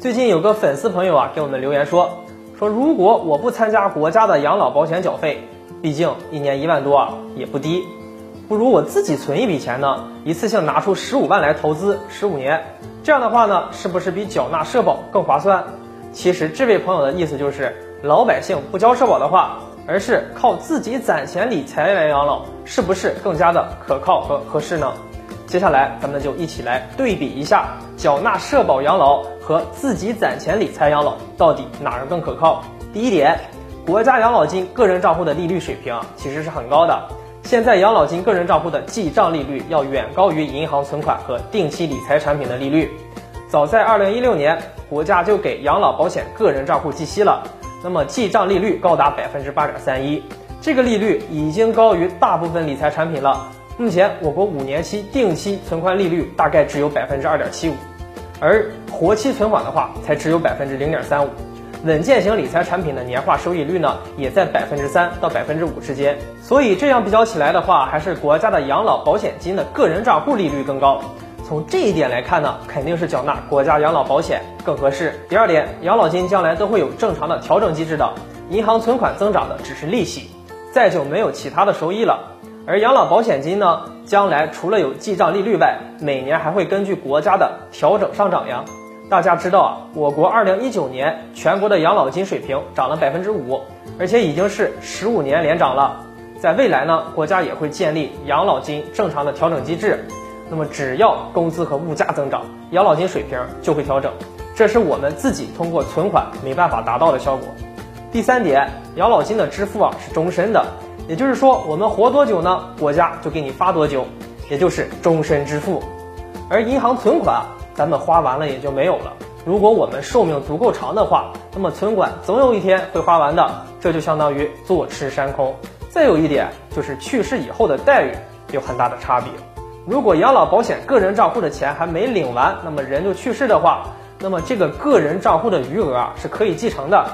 最近有个粉丝朋友啊给我们留言说，说如果我不参加国家的养老保险缴费，毕竟一年一万多啊也不低，不如我自己存一笔钱呢，一次性拿出十五万来投资十五年，这样的话呢，是不是比缴纳社保更划算？其实这位朋友的意思就是，老百姓不交社保的话，而是靠自己攒钱理财来养老，是不是更加的可靠和合适呢？接下来咱们就一起来对比一下，缴纳社保养老和自己攒钱理财养老到底哪个更可靠？第一点，国家养老金个人账户的利率水平其实是很高的，现在养老金个人账户的记账利率要远高于银行存款和定期理财产品的利率。早在二零一六年，国家就给养老保险个人账户计息了，那么记账利率高达百分之八点三一，这个利率已经高于大部分理财产品了。目前我国五年期定期存款利率大概只有百分之二点七五，而活期存款的话才只有百分之零点三五，稳健型理财产品的年化收益率呢也在百分之三到百分之五之间，所以这样比较起来的话，还是国家的养老保险金的个人账户利率更高。从这一点来看呢，肯定是缴纳国家养老保险更合适。第二点，养老金将来都会有正常的调整机制的，银行存款增长的只是利息，再就没有其他的收益了。而养老保险金呢，将来除了有记账利率外，每年还会根据国家的调整上涨呀。大家知道啊，我国二零一九年全国的养老金水平涨了百分之五，而且已经是十五年连涨了。在未来呢，国家也会建立养老金正常的调整机制。那么只要工资和物价增长，养老金水平就会调整，这是我们自己通过存款没办法达到的效果。第三点，养老金的支付啊是终身的，也就是说我们活多久呢，国家就给你发多久，也就是终身支付。而银行存款，咱们花完了也就没有了。如果我们寿命足够长的话，那么存款总有一天会花完的，这就相当于坐吃山空。再有一点就是去世以后的待遇有很大的差别。如果养老保险个人账户的钱还没领完，那么人就去世的话，那么这个个人账户的余额啊是可以继承的。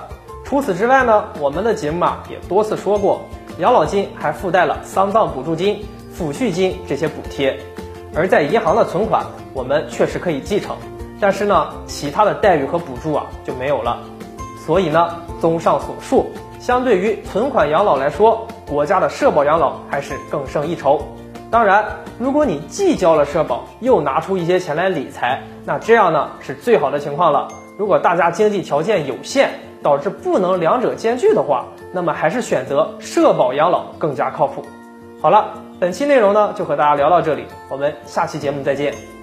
除此之外呢，我们的节目啊也多次说过，养老金还附带了丧葬补助金、抚恤金这些补贴。而在银行的存款，我们确实可以继承，但是呢，其他的待遇和补助啊就没有了。所以呢，综上所述，相对于存款养老来说，国家的社保养老还是更胜一筹。当然，如果你既交了社保，又拿出一些钱来理财，那这样呢是最好的情况了。如果大家经济条件有限，导致不能两者兼具的话，那么还是选择社保养老更加靠谱。好了，本期内容呢就和大家聊到这里，我们下期节目再见。